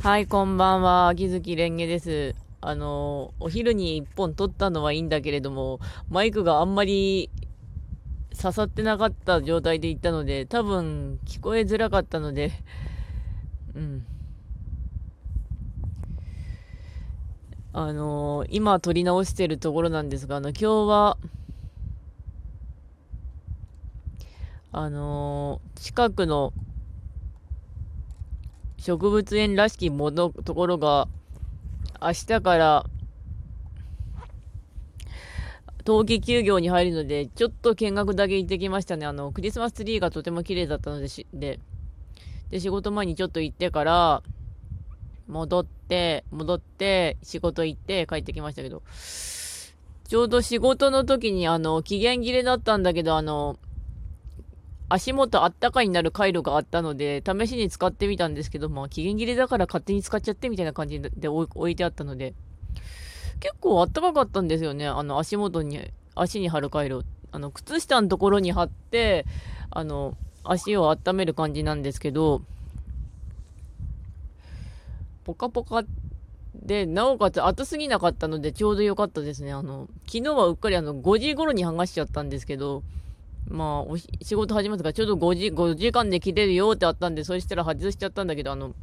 はい、こんばんは。秋月蓮華です。あの、お昼に一本撮ったのはいいんだけれども、マイクがあんまり刺さってなかった状態で行ったので、多分聞こえづらかったので、うん。あの今撮り直してるところなんですが、あの、今日は、あの近くの植物園らしきものところが、明日から冬季休業に入るので、ちょっと見学だけ行ってきましたね。あの、クリスマスツリーがとても綺麗だったので、で、で、仕事前にちょっと行ってから、戻って、戻って、仕事行って帰ってきましたけど、ちょうど仕事の時にあの、期限切れだったんだけど、あの、足元あったかになる回路があったので、試しに使ってみたんですけど、まあ、期限切れだから勝手に使っちゃってみたいな感じで置いてあったので、結構あったかかったんですよね。あの、足元に、足に貼る回路。あの、靴下のところに貼って、あの、足を温める感じなんですけど、ポカポカで、なおかつ暑すぎなかったのでちょうど良かったですね。あの、昨日はうっかりあの、5時頃に剥がしちゃったんですけど、まあ、お仕事始まったからちょうど5時、5時間で切れるよってあったんで、そしたら外しちゃったんだけど、あの、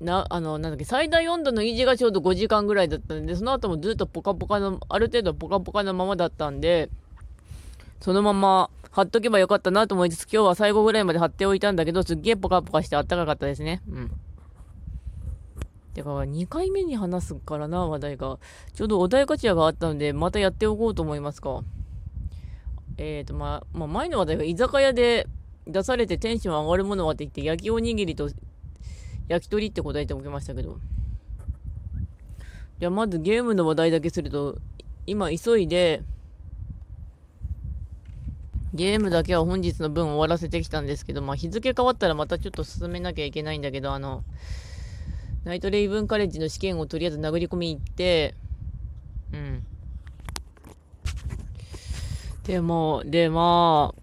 な、あの、なんだっけ、最大温度の維持がちょうど5時間ぐらいだったんで、その後もずっとポカポカの、ある程度ポカポカのままだったんで、そのまま貼っとけばよかったなと思いつつ、今日は最後ぐらいまで貼っておいたんだけど、すっげえポカポカしてあったかかったですね。うん。てか、2回目に話すからな、話題が。ちょうどお題ガチャがあったので、またやっておこうと思いますか。えっ、ー、と、まあ、まあ、前の話題が居酒屋で出されてテンション上がるものはって言って、焼きおにぎりと焼き鳥って答えておきましたけど。じゃあ、まずゲームの話題だけすると、今急いで、ゲームだけは本日の分終わらせてきたんですけど、まあ日付変わったらまたちょっと進めなきゃいけないんだけど、あの、ナイトレイブンカレッジの試験をとりあえず殴り込み行って、うん。でも、で、まあ、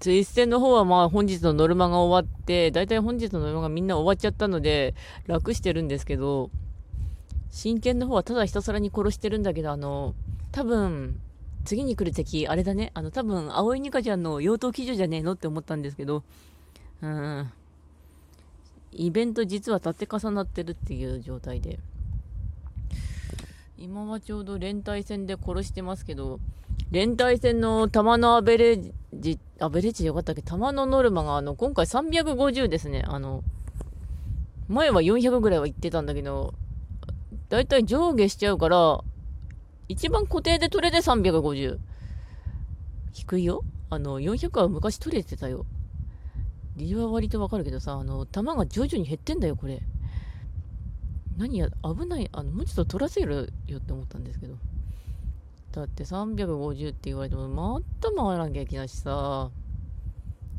ツイステの方はまあ本日のノルマが終わって、だいたい本日のノルマがみんな終わっちゃったので、楽してるんですけど、真剣の方はただひたすらに殺してるんだけど、あの、多分、次に来る敵、あれだね、あの、多分、葵ニカちゃんの妖刀騎乗じゃねえの？って思ったんですけど、うん、イベント実は立て重なってるっていう状態で、今はちょうど連帯戦で殺してますけど、連帯戦の弾のアベレージ、アベレージでよかったっけ？弾のノルマが、あの、今回350ですね。あの、前は400ぐらいは言ってたんだけど、だいたい上下しちゃうから、一番固定で取れて350。低いよあの、400は昔取れてたよ。理由は割とわかるけどさ、あの、弾が徐々に減ってんだよ、これ。何や、危ない、あの、もうちょっと取らせるよって思ったんですけど。だって350って言われても、また回らなきゃいけないしさ。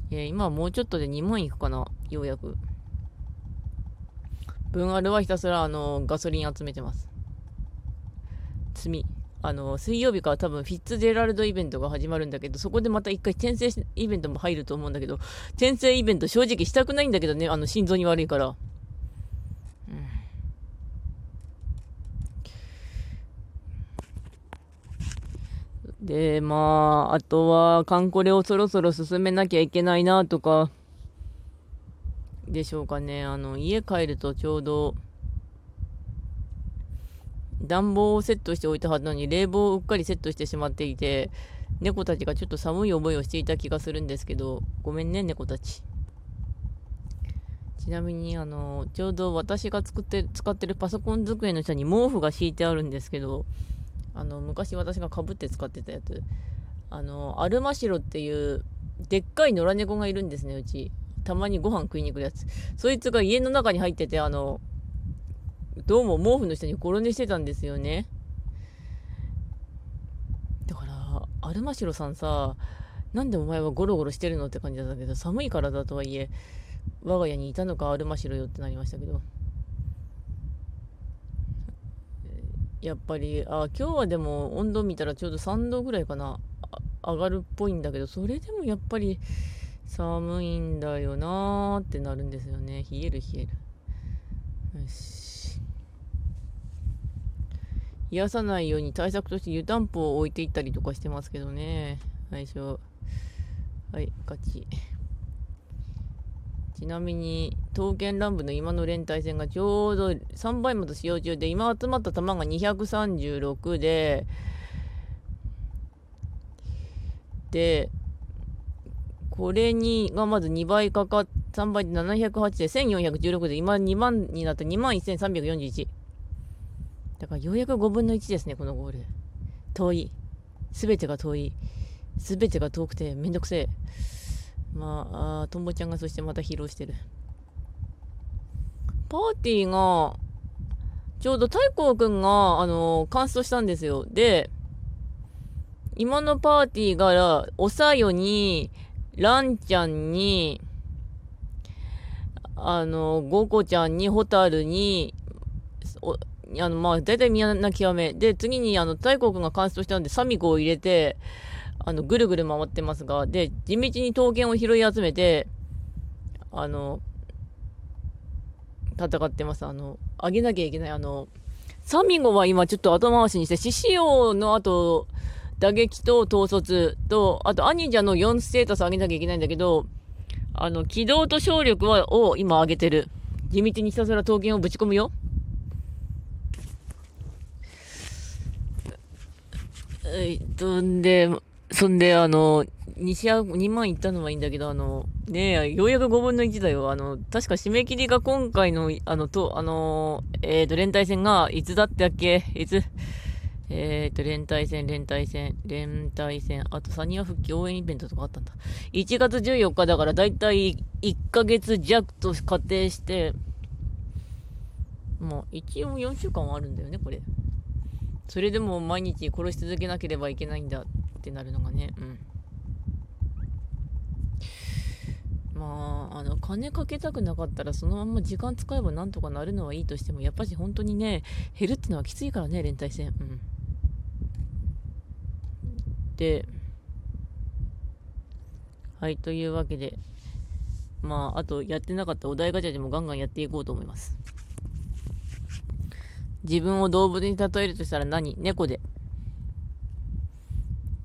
いや、今はもうちょっとで2万いくかな。ようやく。分あるはひたすら、あの、ガソリン集めてます。積み。あの、水曜日から多分フィッツジェラルドイベントが始まるんだけど、そこでまた一回転生イベントも入ると思うんだけど、転生イベント正直したくないんだけどね、あの、心臓に悪いから。で、まあ、あとは、カンコレをそろそろ進めなきゃいけないなとか、でしょうかね。あの、家帰るとちょうど、暖房をセットしておいたはずなのに、冷房をうっかりセットしてしまっていて、猫たちがちょっと寒い思いをしていた気がするんですけど、ごめんね、猫たち。ちなみに、あの、ちょうど私が作って、使ってるパソコン机の下に毛布が敷いてあるんですけど、あの、昔私がかぶって使ってたやつ。あの、アルマシロっていう、でっかい野良猫がいるんですね、うち。たまにご飯食いに行くやつ。そいつが家の中に入ってて、あの、どうも毛布の下に転んでしてたんですよね。だから、アルマシロさんさ、なんでお前はゴロゴロしてるのって感じだったけど、寒いからだとはいえ、我が家にいたのかアルマシロよってなりましたけど。やっぱり、あ、今日はでも温度見たらちょうど3度ぐらいかな。上がるっぽいんだけど、それでもやっぱり寒いんだよなーってなるんですよね。冷える冷える。よし。癒さないように対策として湯たんぽを置いていったりとかしてますけどね。最初。はい、勝ち。ちなみに、刀剣乱舞の今の連帯戦がちょうど3倍まで使用中で、今集まった弾が236で、で、これに、がまず2倍かかっ、3倍で708で1416で、今2万になって21,341。だからようやく5分の1ですね、このゴール。遠い。すべてが遠い。すべてが遠くてめんどくせえ。まあ、あとんぼちゃんがそしてまた披露してる。パーティーが、ちょうど太閤くんが、あのー、カンストしたんですよ。で、今のパーティーが、おさよに、ランちゃんに、あの、ゴコちゃんに、ホタルに、あの、まあ、大体みんな極め。で、次に、あの、太閤くんがカンストしたんで、サミコを入れて、あの、ぐるぐる回ってますが、で、地道に刀剣を拾い集めて、あの、戦ってます。あの、あげなきゃいけない。あの、サミゴは今ちょっと後回しにして、獅子王の後、打撃と統率と、あとアニジャの4ステータス上げなきゃいけないんだけど、あの、機動と勝力は、を今上げてる。地道にひたすら刀剣をぶち込むよ。えっと、んで、そんで、あの、西屋2万いったのはいいんだけど、あの、ねえ、ようやく5分の1だよ。あの、確か締め切りが今回の、あの、と、あの、えっ、ー、と、連帯戦が、いつだったっけ？いつ、えっ、ー、と、連帯戦、連帯戦、連帯戦、あとサニア復帰応援イベントとかあったんだ。1月14日だから、だいたい1ヶ月弱と仮定して、まあ、一応4週間はあるんだよね、これ。それでも毎日殺し続けなければいけないんだってなるのがね、うん。まあ、あの、金かけたくなかったら、そのまま時間使えばなんとかなるのはいいとしても、やっぱし本当にね、減るってのはきついからね、連帯戦。うん。で、はい、というわけで、まあ、あとやってなかったお題ガチャでもガンガンやっていこうと思います。自分を動物に例えるとしたら何？猫で。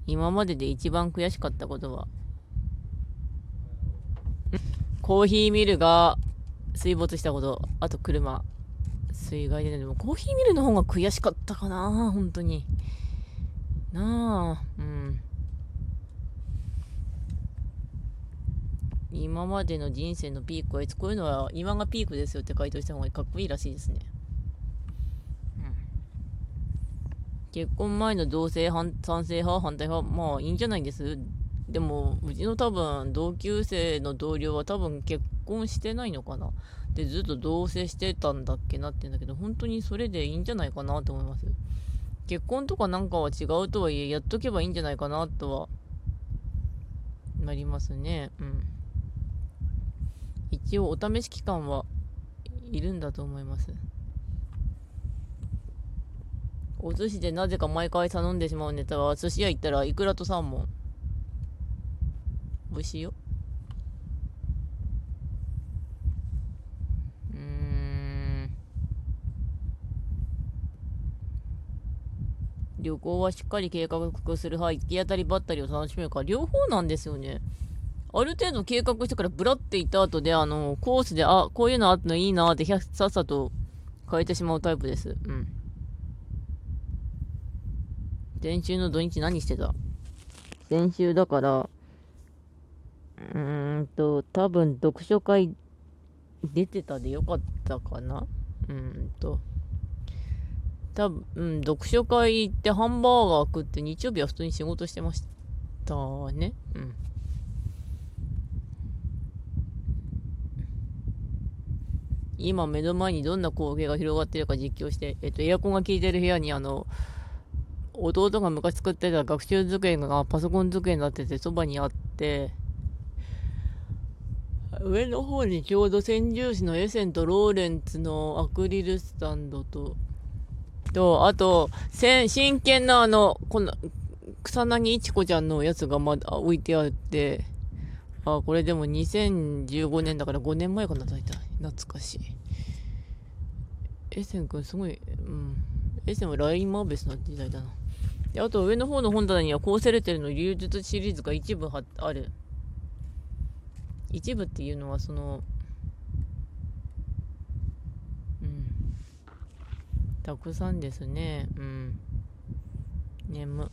今までで一番悔しかったことは？コーヒーミルが水没したこと。あと車。水害でね。でもコーヒーミルの方が悔しかったかな本当に。なあ、うん。今までの人生のピークはいつこういうのは今がピークですよって回答した方がかっこいいらしいですね。結婚前の同性反賛成派反対派まあいいんじゃないです？でもうちの多分同級生の同僚は多分結婚してないのかな？でずっと同棲してたんだっけなって言うんだけど本当にそれでいいんじゃないかなと思います。結婚とかなんかは違うとはいえやっとけばいいんじゃないかなとはなりますね。うん。一応お試し期間はいるんだと思います。お寿司でなぜか毎回頼んでしまうネタは、寿司屋行ったらイクラとサーモン。美味しいよ。うーん。旅行はしっかり計画する派、行き当たりばったりを楽しめるか、両方なんですよね。ある程度計画してからブラって行った後で、あの、コースで、あ、こういうのあったのいいなってさっさと変えてしまうタイプです。うん。先週の土日何してた？先週だから、うーんと、多分読書会出てたでよかったかな？うーんと、多分、うん、読書会行ってハンバーガー食って日曜日は普通に仕事してましたね。うん。今目の前にどんな光景が広がってるか実況して、えっと、エアコンが効いてる部屋にあの、弟が昔作ってた学習机がパソコン机になっててそばにあって、上の方にちょうど洗重視のエセンとローレンツのアクリルスタンドと、と、あと、真剣なあの、この、草薙いちこちゃんのやつがまだ置いてあって、あ、これでも2015年だから5年前かな、大体。懐かしい。エセン君すごい、うん。エセンはラインマーベスな時代だな。で、あと上の方の本棚にはコーセルテルの流術シリーズが一部はある。一部っていうのはその、うん。たくさんですね。うん。眠。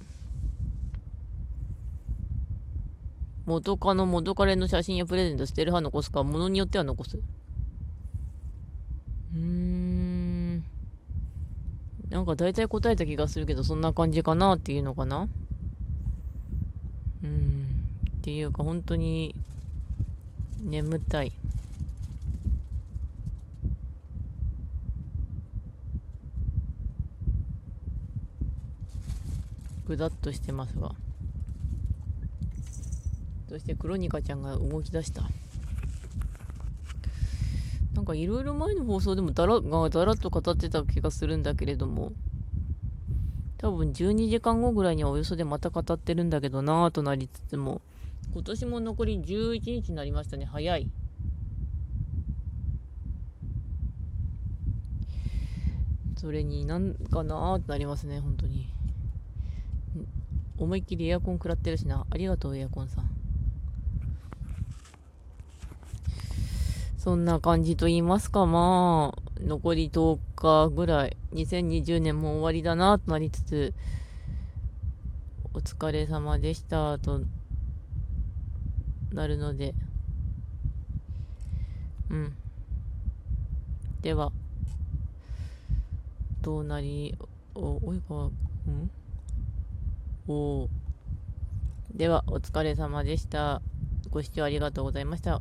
元カノ元カレの写真やプレゼント捨てる派残すか、ものによっては残す。うーん。なんか大体答えた気がするけど、そんな感じかなっていうのかな？うん。っていうか、本当に、眠たい。ぐだっとしてますが。そしてクロニカちゃんが動き出したなんかいろいろ前の放送でもだらがだらっと語ってた気がするんだけれども。多分12時間後ぐらいにはおよそでまた語ってるんだけどなぁとなりつつも。今年も残り11日になりましたね。早い。それになんかなーってなりますね本当に。思いっきりエアコン食らってるしな。ありがとうエアコンさん。そんな感じと言いますか、まあ、残り10日ぐらい、2020年も終わりだな、となりつつ、お疲れ様でした、となるので、うん。では、どうなり、お、おいか、ん？おでは、お疲れ様でした。ご視聴ありがとうございました。